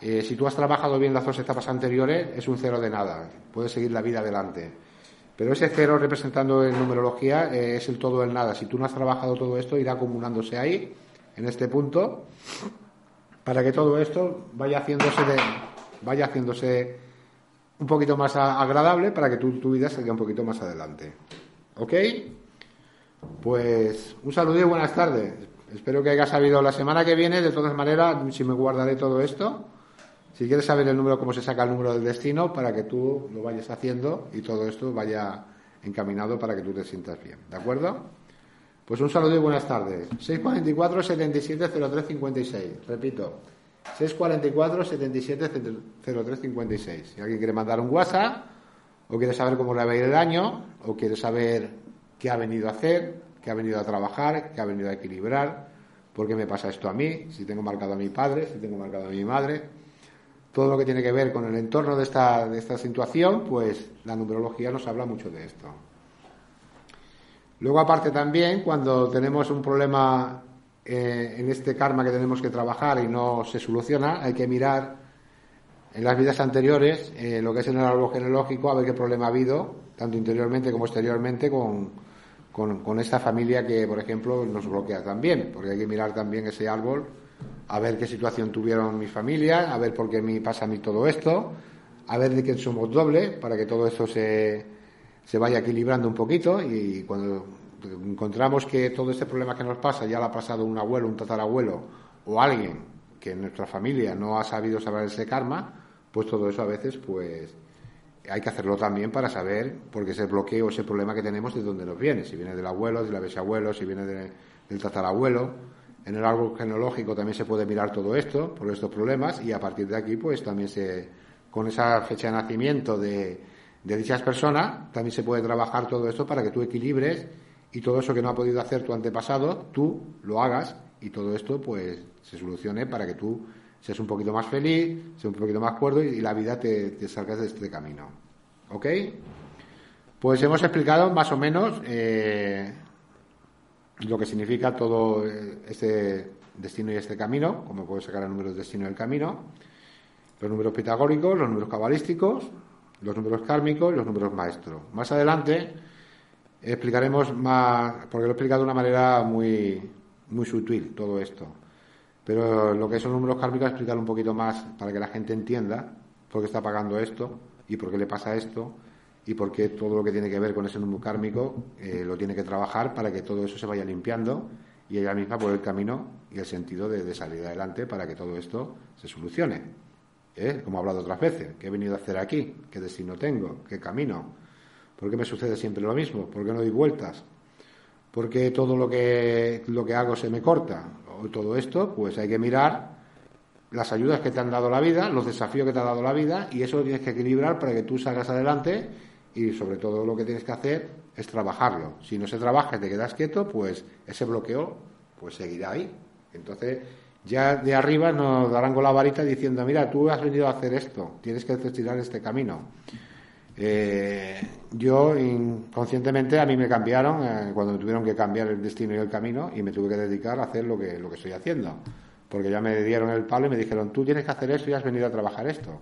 [SPEAKER 3] eh, si tú has trabajado bien las dos etapas anteriores, es un cero de nada. Puedes seguir la vida adelante. Pero ese cero representando en numerología eh, es el todo el nada. Si tú no has trabajado todo esto, irá acumulándose ahí, en este punto, para que todo esto vaya haciéndose, de, vaya haciéndose un poquito más agradable para que tu, tu vida salga un poquito más adelante. ¿Ok? Pues un saludo y buenas tardes. Espero que haya sabido la semana que viene, de todas maneras, si me guardaré todo esto. Si quieres saber el número, cómo se saca el número del destino, para que tú lo vayas haciendo y todo esto vaya encaminado para que tú te sientas bien. ¿De acuerdo? Pues un saludo y buenas tardes. 644 77 03 56. Repito, 644 77 03 56. Si alguien quiere mandar un WhatsApp, o quiere saber cómo le va a ir el año, o quiere saber qué ha venido a hacer, qué ha venido a trabajar, qué ha venido a equilibrar, por qué me pasa esto a mí, si tengo marcado a mi padre, si tengo marcado a mi madre, todo lo que tiene que ver con el entorno de esta, de esta situación, pues la numerología nos habla mucho de esto. Luego, aparte también, cuando tenemos un problema eh, en este karma que tenemos que trabajar y no se soluciona, hay que mirar en las vidas anteriores eh, lo que es en el árbol genealógico, a ver qué problema ha habido, tanto interiormente como exteriormente, con, con, esta familia que, por ejemplo, nos bloquea también, porque hay que mirar también ese árbol, a ver qué situación tuvieron mi familia, a ver por qué me pasa a mí todo esto, a ver de quién somos doble, para que todo esto se, se vaya equilibrando un poquito y cuando encontramos que todo este problema que nos pasa ya lo ha pasado un abuelo, un tatarabuelo o alguien que en nuestra familia no ha sabido saber ese karma, pues todo eso a veces pues hay que hacerlo también para saber por qué ese bloqueo, ese problema que tenemos, de dónde nos viene. Si viene del abuelo, del abuelo, si viene del tatarabuelo. En el árbol genealógico también se puede mirar todo esto, por estos problemas, y a partir de aquí, pues también se, con esa fecha de nacimiento de, de dichas personas, también se puede trabajar todo esto para que tú equilibres y todo eso que no ha podido hacer tu antepasado, tú lo hagas y todo esto, pues, se solucione para que tú seas un poquito más feliz, seas un poquito más cuerdo y, la vida te, te salgas de este camino. ¿Ok? Pues hemos explicado más o menos eh, lo que significa todo eh, este destino y este camino, como puedo sacar el número del destino y el camino, los números pitagóricos, los números cabalísticos, los números kármicos y los números maestros. Más adelante explicaremos más, porque lo he explicado de una manera muy, muy sutil todo esto. Pero lo que son números kármicos, explicar un poquito más para que la gente entienda por qué está pagando esto y por qué le pasa esto y por qué todo lo que tiene que ver con ese número kármico eh, lo tiene que trabajar para que todo eso se vaya limpiando y ella misma por el camino y el sentido de, salir adelante para que todo esto se solucione. ¿Eh? Como he hablado otras veces, ¿qué he venido a hacer aquí? ¿Qué destino tengo? ¿Qué camino? ¿Por qué me sucede siempre lo mismo? ¿Por qué no doy vueltas? ¿Por qué todo lo que, lo que hago se me corta? Todo esto, pues hay que mirar las ayudas que te han dado la vida, los desafíos que te ha dado la vida, y eso lo tienes que equilibrar para que tú salgas adelante y sobre todo lo que tienes que hacer es trabajarlo. Si no se trabaja y te quedas quieto, pues ese bloqueo pues seguirá ahí. Entonces, ya de arriba nos darán con la varita diciendo, mira, tú has venido a hacer esto, tienes que tirar este camino. Eh, yo inconscientemente a mí me cambiaron eh, cuando me tuvieron que cambiar el destino y el camino y me tuve que dedicar a hacer lo que, lo que estoy haciendo. Porque ya me dieron el palo y me dijeron, tú tienes que hacer esto y has venido a trabajar esto.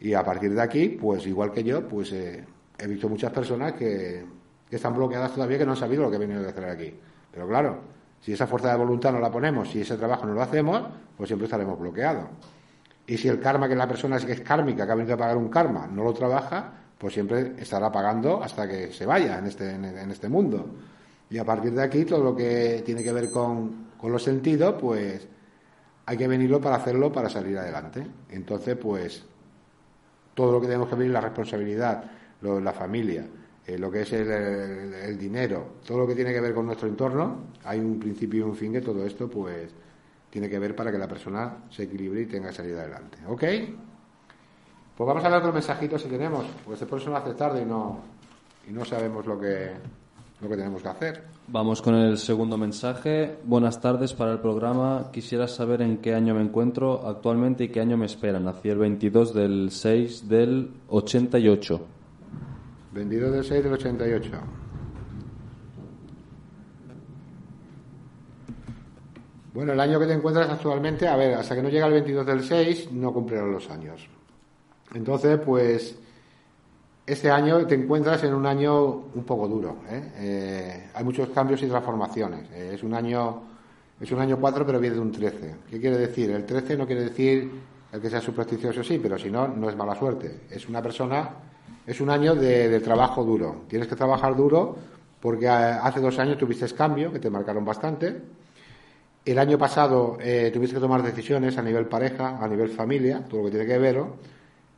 [SPEAKER 3] Y a partir de aquí, pues igual que yo, pues eh, he visto muchas personas que, que, están bloqueadas todavía que no han sabido lo que he venido a hacer aquí. Pero claro, si esa fuerza de voluntad no la ponemos, si ese trabajo no lo hacemos, pues siempre estaremos bloqueados. Y si el karma que la persona que es kármica, que ha venido a pagar un karma, no lo trabaja, pues siempre estará pagando hasta que se vaya en este, en este mundo. Y a partir de aquí, todo lo que tiene que ver con, con los sentidos, pues hay que venirlo para hacerlo para salir adelante. Entonces, pues todo lo que tenemos que venir, la responsabilidad, lo, la familia, eh, lo que es el, dinero, todo lo que tiene que ver con nuestro entorno, hay un principio y un fin que todo esto pues tiene que ver para que la persona se equilibre y tenga que salir adelante. ¿Ok? Pues vamos a ver otros mensajitos si tenemos, porque se nos hace tarde y no, y no sabemos lo que, lo que tenemos que hacer.
[SPEAKER 4] Vamos con el segundo mensaje. Buenas tardes para el programa. Quisiera saber en qué año me encuentro actualmente y qué año me espera. Nací el 22 del 6 del 88.
[SPEAKER 3] 22 del 6 del 88. Bueno, el año que te encuentras actualmente, a ver, hasta que no llega el 22 del 6, no cumplirán los años. Entonces, pues este año te encuentras en un año un poco duro. ¿eh? Eh, hay muchos cambios y transformaciones. Eh, es un año es un año 4, pero viene de un 13. ¿Qué quiere decir? El 13 no quiere decir el que sea supersticioso, sí, pero si no, no es mala suerte. Es una persona, es un año de, trabajo duro. Tienes que trabajar duro porque hace dos años tuviste cambio, que te marcaron bastante. El año pasado tuviste que tomar decisiones a nivel pareja, a nivel familia, todo lo que tiene que ver.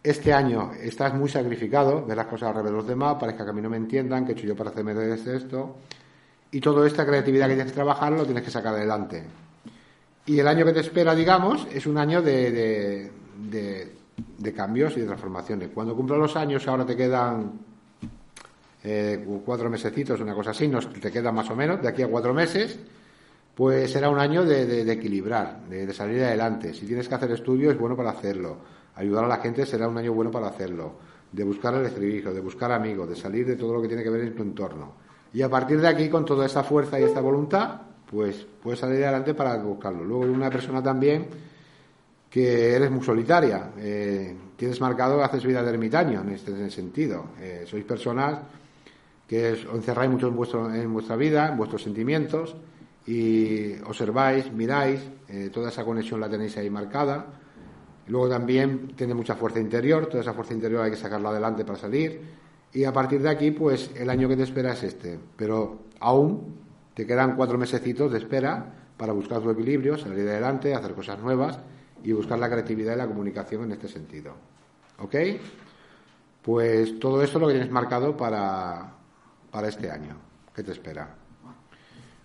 [SPEAKER 3] Este año estás muy sacrificado, ves las cosas al revés de los demás, parezca que a mí no me entiendan, que he hecho yo para hacerme de esto. Y toda esta creatividad que tienes que trabajar lo tienes que sacar adelante. Y el año que te espera, digamos, es un año de, de, cambios y de transformaciones. Cuando cumplan los años, ahora te quedan eh, cuatro mesecitos, una cosa así, nos, te quedan más o menos, de aquí a cuatro meses, pues será un año de, equilibrar, de, salir adelante. Si tienes que hacer estudios, es bueno para hacerlo ayudar a la gente será un año bueno para hacerlo, de buscar el estribillo, de buscar amigos, de salir de todo lo que tiene que ver en tu entorno. Y a partir de aquí, con toda esta fuerza y esta voluntad, pues puedes salir adelante para buscarlo. Luego, una persona también que eres muy solitaria, eh, tienes marcado, haces vida de ermitaño en este sentido. Eh, sois personas que encerráis mucho en, vuestro, en vuestra vida, en vuestros sentimientos, y observáis, miráis, eh, toda esa conexión la tenéis ahí marcada Luego también tiene mucha fuerza interior, toda esa fuerza interior hay que sacarla adelante para salir. Y a partir de aquí, pues el año que te espera es este. Pero aún te quedan cuatro mesecitos de espera para buscar tu equilibrio, salir adelante, hacer cosas nuevas y buscar la creatividad y la comunicación en este sentido. ¿Ok? Pues todo esto es lo que tienes marcado para, para este año. ¿Qué te espera?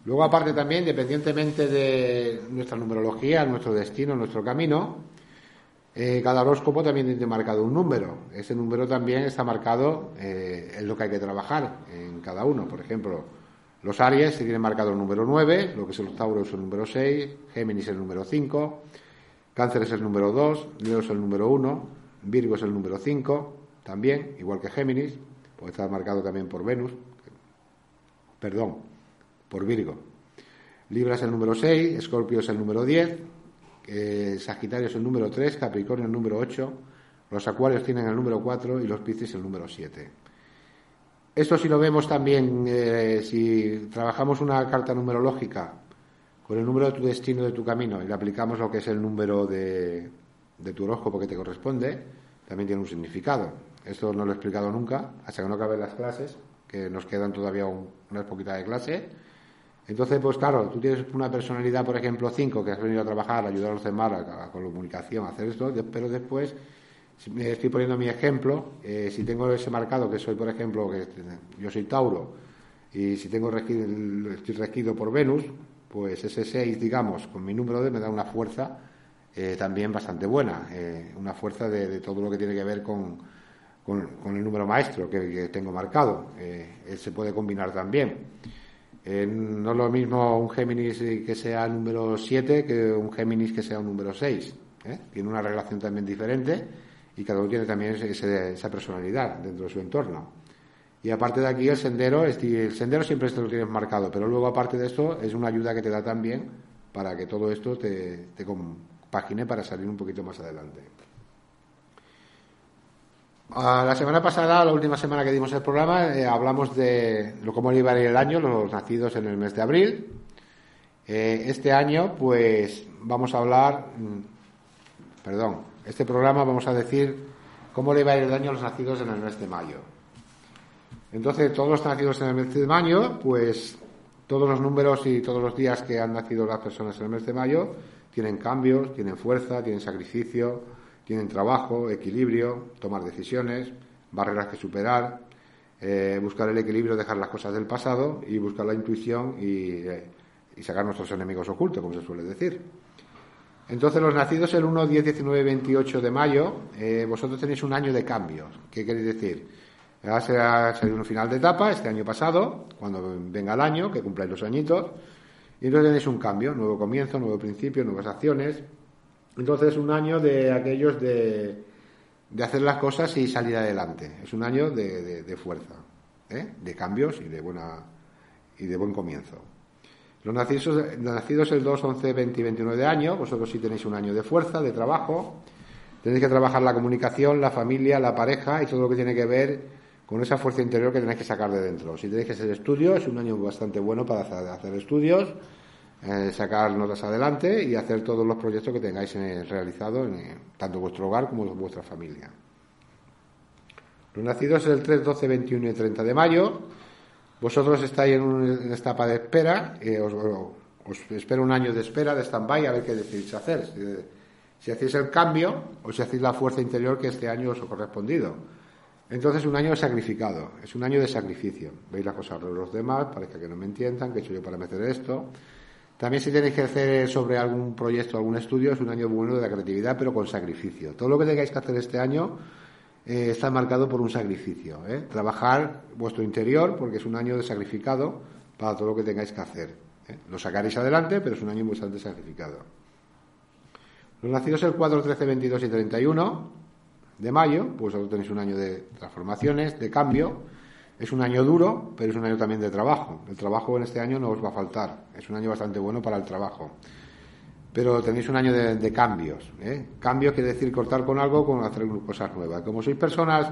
[SPEAKER 3] Luego, aparte también, independientemente de nuestra numerología, nuestro destino, nuestro camino, eh, cada horóscopo también tiene marcado un número. Ese número también está marcado eh, en lo que hay que trabajar en cada uno. Por ejemplo, los Aries se tienen marcado el número 9, lo que es el Tauro es el número 6, Géminis el número 5, Cáncer es el número 2, Leo es el número 1, Virgo es el número 5, también, igual que Géminis, puede estar marcado también por Venus, perdón, por Virgo. Libra es el número 6, Escorpio es el número 10, Sagitario es el número 3, Capricornio el número 8, los Acuarios tienen el número 4 y los Piscis el número 7. Esto si lo vemos también, eh, si trabajamos una carta numerológica con el número de tu destino, de tu camino, y le aplicamos lo que es el número de, tu horóscopo que te corresponde, también tiene un significado. Esto no lo he explicado nunca, hasta que no acaben las clases, que nos quedan todavía unas poquitas de clase entonces, pues claro, tú tienes una personalidad, por ejemplo, 5, que has venido a trabajar, a ayudar a los demás a, con la comunicación, a hacer esto, pero después, si me estoy poniendo mi ejemplo, eh, si tengo ese marcado que soy, por ejemplo, que yo soy Tauro, y si tengo regido, estoy regido por Venus, pues ese 6, digamos, con mi número de me da una fuerza eh, también bastante buena, eh, una fuerza de, todo lo que tiene que ver con, con, el número maestro que, tengo marcado. se puede combinar también. Eh, no es lo mismo un Géminis que sea número 7 que un Géminis que sea un número 6. ¿eh? Tiene una relación también diferente y cada uno tiene también esa personalidad dentro de su entorno. Y aparte de aquí, el sendero, el sendero siempre esto lo tienes marcado, pero luego aparte de esto es una ayuda que te da también para que todo esto te, te compagine para salir un poquito más adelante. La semana pasada, la última semana que dimos el programa, eh, hablamos de lo cómo iba a ir el año, los nacidos en el mes de abril. Eh, este año, pues vamos a hablar, mm, perdón, este programa vamos a decir cómo le iba a ir el año a los nacidos en el mes de mayo. Entonces, todos los nacidos en el mes de mayo, pues todos los números y todos los días que han nacido las personas en el mes de mayo tienen cambios, tienen fuerza, tienen sacrificio, tienen trabajo, equilibrio, tomar decisiones, barreras que superar. eh, buscar el equilibrio, dejar las cosas del pasado y buscar la intuición y, eh, sacar nuestros enemigos ocultos, como se suele decir. Entonces, los nacidos el 1, 10, 19, 28 de mayo, eh, vosotros tenéis un año de cambios. ¿Qué queréis decir? Va a ser un final de etapa, este año pasado, cuando venga el año, que cumpláis los añitos, y entonces tenéis un cambio, nuevo comienzo, nuevo principio, nuevas acciones. Entonces, un año de aquellos de, de hacer las cosas y salir adelante. Es un año de, de, fuerza, ¿eh? de cambios y de, buena, y de buen comienzo. Los nacidos, nacidos el 2, 11, 20 y 29 de año, vosotros sí tenéis un año de fuerza, de trabajo. Tenéis que trabajar la comunicación, la familia, la pareja y todo lo que tiene que ver con esa fuerza interior que tenéis que sacar de dentro. Si tenéis que hacer estudios, es un año bastante bueno para hacer, estudios, eh, sacar notas adelante y hacer todos los proyectos que tengáis realizados en tanto vuestro hogar como vuestra familia. Los nacidos el 3, 12, 21 y 30 de mayo vosotros estáis en una etapa de espera, eh, os, espero un año de espera, de stand-by, a ver qué decidís hacer. Si, hacéis el cambio o si hacéis la fuerza interior que este año os ha correspondido. Entonces, un año sacrificado, es un año de sacrificio. Veis las cosas de los demás, parece que no me entiendan, que he hecho yo para meter esto. También si tenéis que hacer sobre algún proyecto, algún estudio, es un año bueno de la creatividad, pero con sacrificio. Todo lo que tengáis que hacer este año eh, está marcado por un sacrificio. ¿eh? Trabajar vuestro interior, porque es un año de sacrificado para todo lo que tengáis que hacer. ¿eh? Lo sacaréis adelante, pero es un año bastante sacrificado. Los nacidos el 4, 13, 22 y 31 de mayo, pues vosotros tenéis un año de transformaciones, de cambio. Es un año duro, pero es un año también de trabajo. El trabajo en este año no os va a faltar. Es un año bastante bueno para el trabajo pero tenéis un año de, cambios. ¿eh? Cambios quiere decir cortar con algo, con hacer cosas nuevas. Como sois personas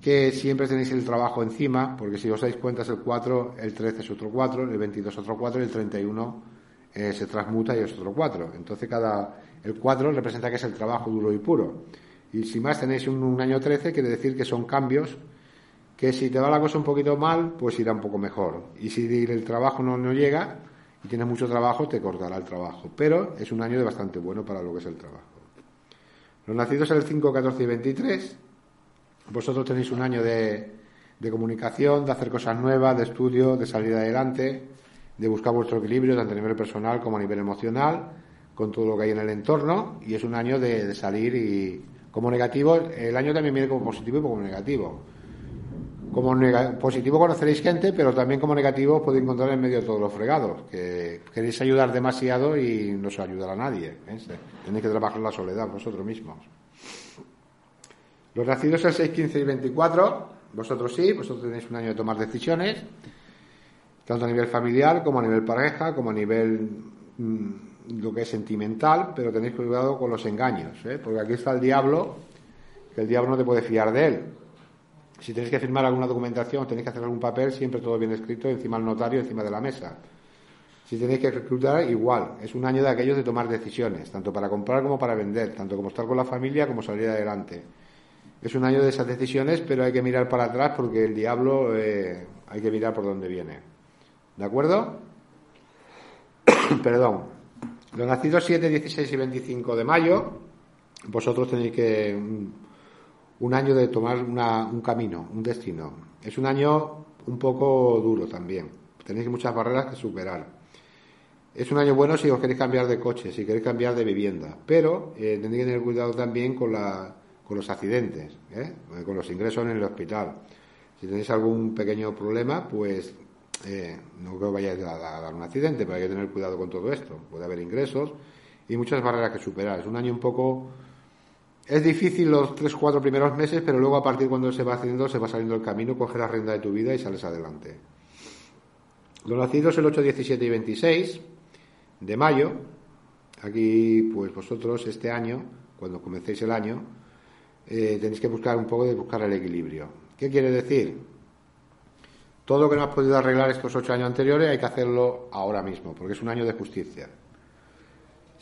[SPEAKER 3] que siempre tenéis el trabajo encima, porque si os dais cuenta es el 4, el 13 es otro 4, el 22 es otro 4 y el 31 eh, se transmuta y es otro 4. Entonces cada el 4 representa que es el trabajo duro y puro. Y si más tenéis un, un año 13, quiere decir que son cambios que si te va la cosa un poquito mal, pues irá un poco mejor. Y si el trabajo no, no llega, y tienes mucho trabajo, te cortará el trabajo. Pero es un año de bastante bueno para lo que es el trabajo. Los nacidos en el 5, 14 y 23, vosotros tenéis un año de, de comunicación, de hacer cosas nuevas, de estudio, de salir adelante, de buscar vuestro equilibrio tanto a nivel personal como a nivel emocional, con todo lo que hay en el entorno, y es un año de, de salir y como negativo, el año también viene como positivo y como negativo como positivo conoceréis gente, pero también como negativo os podéis encontrar en medio de todos los fregados, que queréis ayudar demasiado y no se ayudará a nadie. Tenéis que trabajar la soledad vosotros mismos. Los nacidos el 6, 15 y 24, vosotros sí, vosotros tenéis un año de tomar decisiones, tanto a nivel familiar como a nivel pareja, como a nivel mm, lo que es sentimental, pero tenéis cuidado con los engaños, ¿eh? porque aquí está el diablo, que el diablo no te puede fiar de él si tenéis que firmar alguna documentación, tenéis que hacer algún papel, siempre todo bien escrito, encima del notario, encima de la mesa. Si tenéis que reclutar, igual. Es un año de aquellos de tomar decisiones, tanto para comprar como para vender, tanto como estar con la familia como salir adelante. Es un año de esas decisiones, pero hay que mirar para atrás porque el diablo eh, hay que mirar por dónde viene. ¿De acuerdo? Perdón. Los nacidos 7, 16 y 25 de mayo, vosotros tenéis que un año de tomar un camino, un destino. Es un año un poco duro también. Tenéis muchas barreras que superar. Es un año bueno si os queréis cambiar de coche, si queréis cambiar de vivienda, pero eh, tenéis que tener cuidado también con, la, con los accidentes, ¿eh? con los ingresos en el hospital. Si tenéis algún pequeño problema, pues eh, no que vayáis a, a, dar un accidente, pero hay que tener cuidado con todo esto. Puede haber ingresos y muchas barreras que superar. Es un año un poco es difícil los tres, cuatro primeros meses, pero luego a partir cuando se va haciendo, se va saliendo el camino, coges la rienda de tu vida y sales adelante. Los nacidos el 8, 17 y 26 de mayo, aquí pues vosotros este año, cuando comencéis el año, eh, tenéis que buscar un poco de buscar el equilibrio. ¿Qué quiere decir? Todo lo que no has podido arreglar estos ocho años anteriores hay que hacerlo ahora mismo, porque es un año de justicia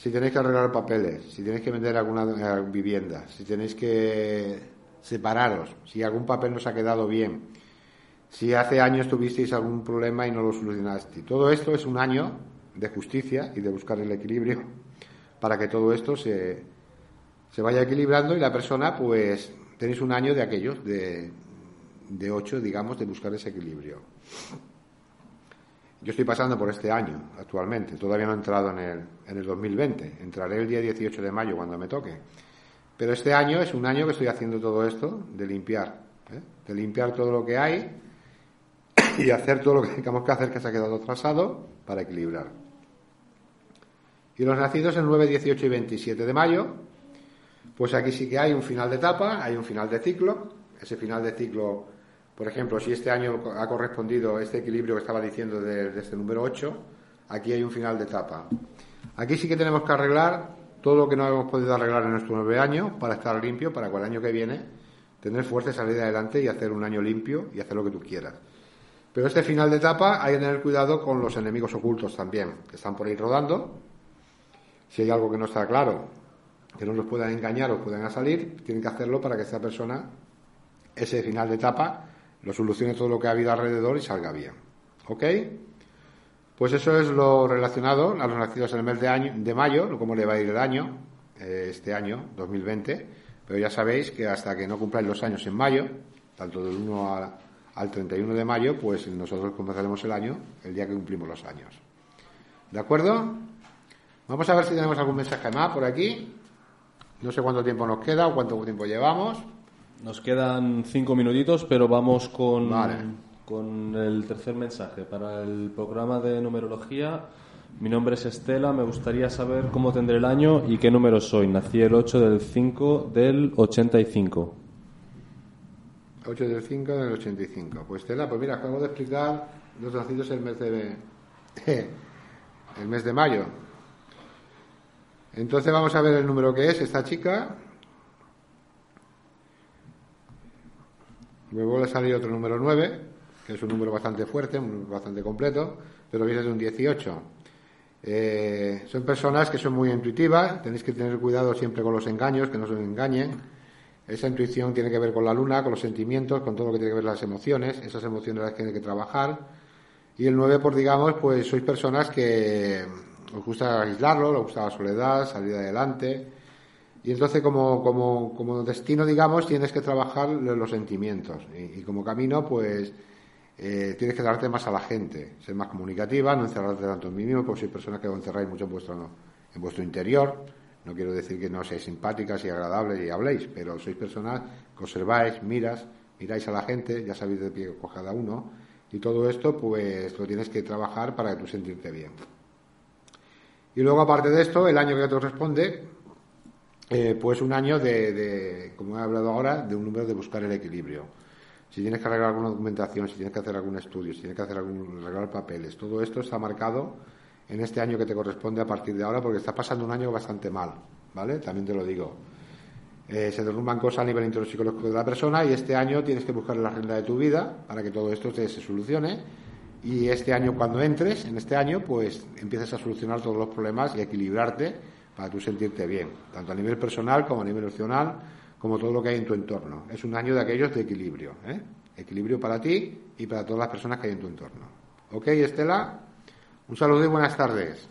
[SPEAKER 3] si tenéis que arreglar papeles, si tenéis que vender alguna eh, vivienda, si tenéis que separaros, si algún papel no se ha quedado bien, si hace años tuvisteis algún problema y no lo solucionaste. Todo esto es un año de justicia y de buscar el equilibrio para que todo esto se, se vaya equilibrando y la persona, pues, tenéis un año de aquellos, de, de 8, digamos, de buscar ese equilibrio. Yo estoy pasando por este año actualmente, todavía no he entrado en el, en el 2020, entraré el día 18 de mayo cuando me toque. Pero este año es un año que estoy haciendo todo esto de limpiar, ¿eh? de limpiar todo lo que hay y hacer todo lo que tengamos que hacer que se ha quedado atrasado para equilibrar. Y los nacidos el 9, 18 y 27 de mayo, pues aquí sí que hay un final de etapa, hay un final de ciclo. Ese final de ciclo, por ejemplo, si este año ha correspondido este equilibrio que estaba diciendo de, este número 8, aquí hay un final de etapa. Aquí sí que tenemos que arreglar todo lo que no hemos podido arreglar en nuestros nueve años para estar limpio, para que el año que viene tener fuerza salir adelante y hacer un año limpio y hacer lo que tú quieras. Pero este final de etapa hay que tener cuidado con los enemigos ocultos también, que están por ahí rodando. Si hay algo que no está claro, que no los puedan engañar o puedan salir, tienen que hacerlo para que esta persona, ese final de etapa, lo solucione todo lo que ha habido alrededor y salga bien. ¿Ok? Pues eso es lo relacionado a los nacidos en el mes de, año, de mayo, cómo le va a ir el año, eh, este año, 2020. Pero ya sabéis que hasta que no cumpláis los años en mayo, tanto del 1 a al 31 de mayo, pues nosotros comenzaremos el año el día que cumplimos los años. ¿De acuerdo? Vamos a ver si tenemos algún mensaje más por aquí. No sé cuánto tiempo nos queda o cuánto tiempo llevamos.
[SPEAKER 4] Nos quedan cinco minutitos, pero vamos con, con el tercer mensaje. Para el programa de numerología, mi nombre es Estela. Me gustaría saber cómo tendré el año y qué número soy. Nací el 8 del 5 del 85.
[SPEAKER 3] 8 del 5 del 85. Pues Tela, pues mira, acabo de explicar los nacidos el mes de el mes de mayo. Entonces vamos a ver el número que es esta chica. Luego le sale otro número 9, que es un número bastante fuerte, bastante completo, pero viene de un 18. Eh, son personas que son muy intuitivas, tenéis que tener cuidado siempre con los engaños, que no se engañen esa intuición tiene que ver con la luna, con los sentimientos, con todo lo que tiene que ver las emociones. Esas emociones las tiene que trabajar. Y el 9, por digamos, pues sois personas que os gusta aislarlo, os gusta la soledad, salir adelante. Y entonces, como, como, como destino, digamos, tienes que trabajar los sentimientos. Y, como camino, pues eh, tienes que darte más a la gente, ser más comunicativa, no encerrarte tanto en mí mismo, porque sois personas que os encerráis mucho en vuestro, en vuestro interior no quiero decir que no seáis simpáticas y agradables y habléis, pero sois personas que observáis, miras, miráis a la gente, ya sabéis de pie con cada uno, y todo esto pues lo tienes que trabajar para que tú sentirte bien. Y luego aparte de esto, el año que te corresponde, eh, pues un año de, como he hablado ahora, de un número de buscar el equilibrio. Si tienes que arreglar alguna documentación, si tienes que hacer algún estudio, si tienes que hacer algún arreglar papeles, todo esto está marcado en este año que te corresponde a partir de ahora, porque estás pasando un año bastante mal, ¿vale? También te lo digo. Eh, se derrumban cosas a nivel psicológico de la persona y este año tienes que buscar la agenda de tu vida para que todo esto se solucione. Y este año, cuando entres, en este año, pues empieces a solucionar todos los problemas y equilibrarte para tú sentirte bien, tanto a nivel personal como a nivel emocional, como todo lo que hay en tu entorno. Es un año de aquellos de equilibrio, ¿eh? Equilibrio para ti y para todas las personas que hay en tu entorno. ¿Ok, Estela? Un saludo y buenas tardes.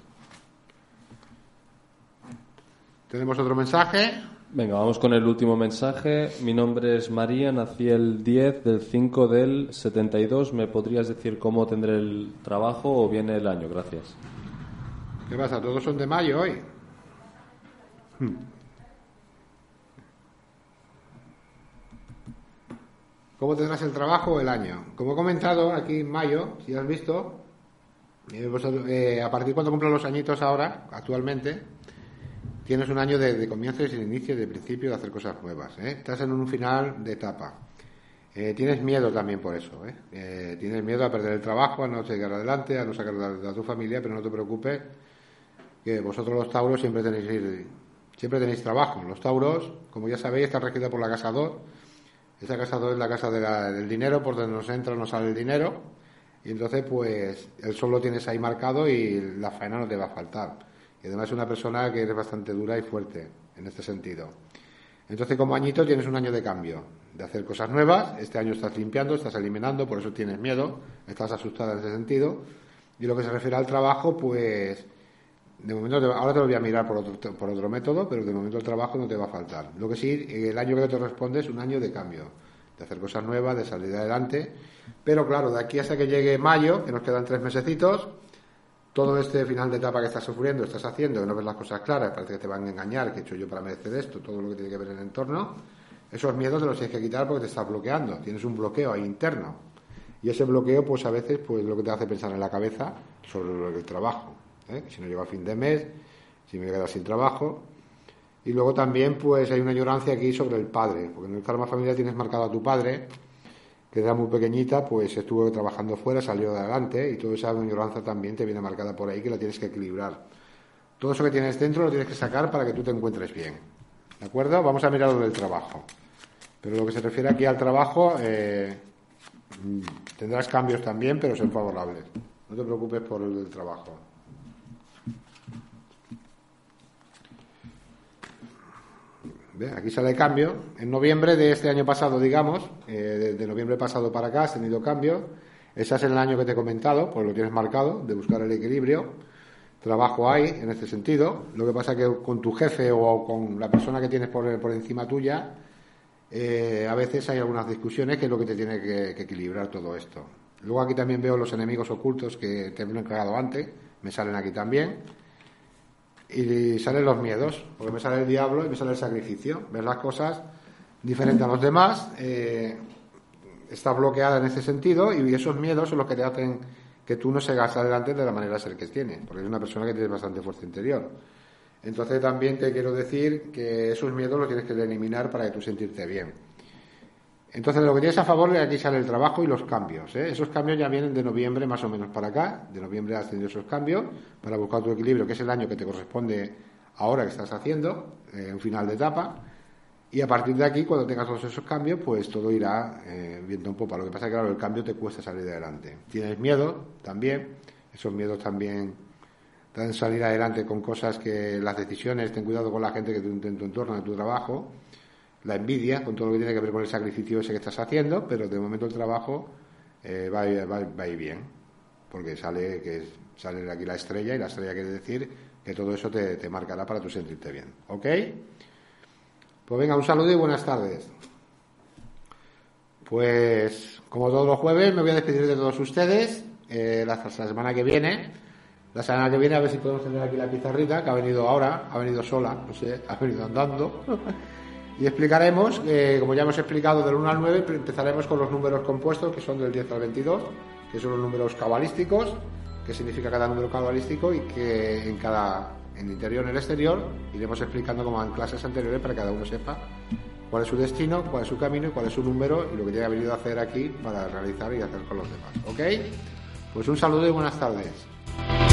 [SPEAKER 3] ¿Tenemos otro mensaje?
[SPEAKER 4] Venga, vamos con el último mensaje. Mi nombre es María, nací el 10 del 5 del 72. ¿Me podrías decir cómo tendré el trabajo o viene el año? Gracias.
[SPEAKER 3] ¿Qué pasa? Todos son de mayo hoy. ¿Cómo tendrás el trabajo o el año? Como he comentado aquí en mayo, si has visto, eh, eh, a partir cuando cumplan los añitos ahora, actualmente, tienes un año de, comienzo y de inicio, de principio, de hacer cosas nuevas. ¿eh? Estás en un final de etapa. tienes miedo también por eso. tienes miedo a perder el trabajo, a no llegar adelante, a no sacar a, tu familia, pero no te preocupes, que vosotros los tauros siempre tenéis, siempre tenéis trabajo. Los tauros, como ya sabéis, están regidos por la casa 2. Esa casa 2 es la casa del dinero, por donde nos entra nos sale el dinero y entonces, pues, el sol lo tienes ahí marcado y la faena no te va a faltar. Y además es una persona que es bastante dura y fuerte en este sentido. Entonces, como añito, tienes un año de cambio, de hacer cosas nuevas. Este año estás limpiando, estás eliminando, por eso tienes miedo, estás asustada en ese sentido. Y lo que se refiere al trabajo, pues, de momento, ahora te lo voy a mirar por otro, por otro método, pero de momento el trabajo no te va a faltar. Lo que sí, el año que te responde es un año de cambio de hacer cosas nuevas, de salir adelante. Pero claro, de aquí hasta que llegue mayo, que nos quedan tres mesecitos, todo este final de etapa que estás sufriendo, estás haciendo, que no ves las cosas claras, parece que te van a engañar, que he hecho yo para merecer esto, todo lo que tiene que ver en el entorno, esos miedos te los tienes que quitar porque te estás bloqueando, tienes un bloqueo ahí interno. Y ese bloqueo, pues a veces, pues lo que te hace pensar en la cabeza sobre el trabajo. ¿Eh? Si no llego a fin de mes, si me quedo sin trabajo. Y luego también, pues hay una ignorancia aquí sobre el padre, porque en el karma familiar tienes marcado a tu padre, que era muy pequeñita, pues estuvo trabajando fuera, salió de adelante, y toda esa ignorancia también te viene marcada por ahí, que la tienes que equilibrar. Todo eso que tienes dentro lo tienes que sacar para que tú te encuentres bien. ¿De acuerdo? Vamos a mirar lo del trabajo. Pero lo que se refiere aquí al trabajo, eh, tendrás cambios también, pero son favorables. No te preocupes por el del trabajo. Aquí sale el cambio. En noviembre de este año pasado, digamos, eh, de, noviembre pasado para acá has tenido cambio. Ese es el año que te he comentado, pues lo tienes marcado, de buscar el equilibrio. Trabajo hay en este sentido. Lo que pasa es que con tu jefe o con la persona que tienes por, encima tuya, eh, a veces hay algunas discusiones que es lo que te tiene que, equilibrar todo esto. Luego aquí también veo los enemigos ocultos que te he encargado antes, me salen aquí también. Y salen los miedos, porque me sale el diablo y me sale el sacrificio. Ver las cosas diferentes a los demás, eh, está bloqueada en ese sentido y esos miedos son los que te hacen que tú no segas adelante de la manera ser que tienes, porque es una persona que tiene bastante fuerza interior. Entonces también te quiero decir que esos miedos los tienes que eliminar para que tú sentirte bien. Entonces lo que tienes a favor es aquí sale el trabajo y los cambios. ¿eh? Esos cambios ya vienen de noviembre más o menos para acá. De noviembre has tenido esos cambios para buscar tu equilibrio, que es el año que te corresponde ahora que estás haciendo, eh, un final de etapa. Y a partir de aquí, cuando tengas todos esos cambios, pues todo irá eh, viendo un poco. Lo que pasa es que, claro, el cambio te cuesta salir de adelante. Tienes miedo también. Esos miedos también salir adelante con cosas que las decisiones, ten cuidado con la gente que en tu entorno, de tu trabajo, la envidia, con todo lo que tiene que ver con el sacrificio ese que estás haciendo, pero de momento el trabajo eh, va, a ir bien, porque sale que sale aquí la estrella y la estrella quiere decir que todo eso te, te marcará para tu sentirte bien, ¿ok? Pues venga, un saludo y buenas tardes. Pues como todos los jueves me voy a despedir de todos ustedes. Eh, la semana que viene la semana que viene a ver si podemos tener aquí la pizarrita, que ha venido ahora, ha venido sola, no sé, ha venido andando. y explicaremos, eh, como ya hemos explicado del 1 al 9, empezaremos con los números compuestos, que son del 10 al 22, que son los números cabalísticos, que significa cada número cabalístico y que en cada en el interior y en el exterior iremos explicando como en clases anteriores para que cada uno sepa cuál es su destino, cuál es su camino y cuál es su número y lo que tiene venido a hacer aquí para realizar y hacer con los demás. ¿Ok? Pues un saludo y buenas tardes.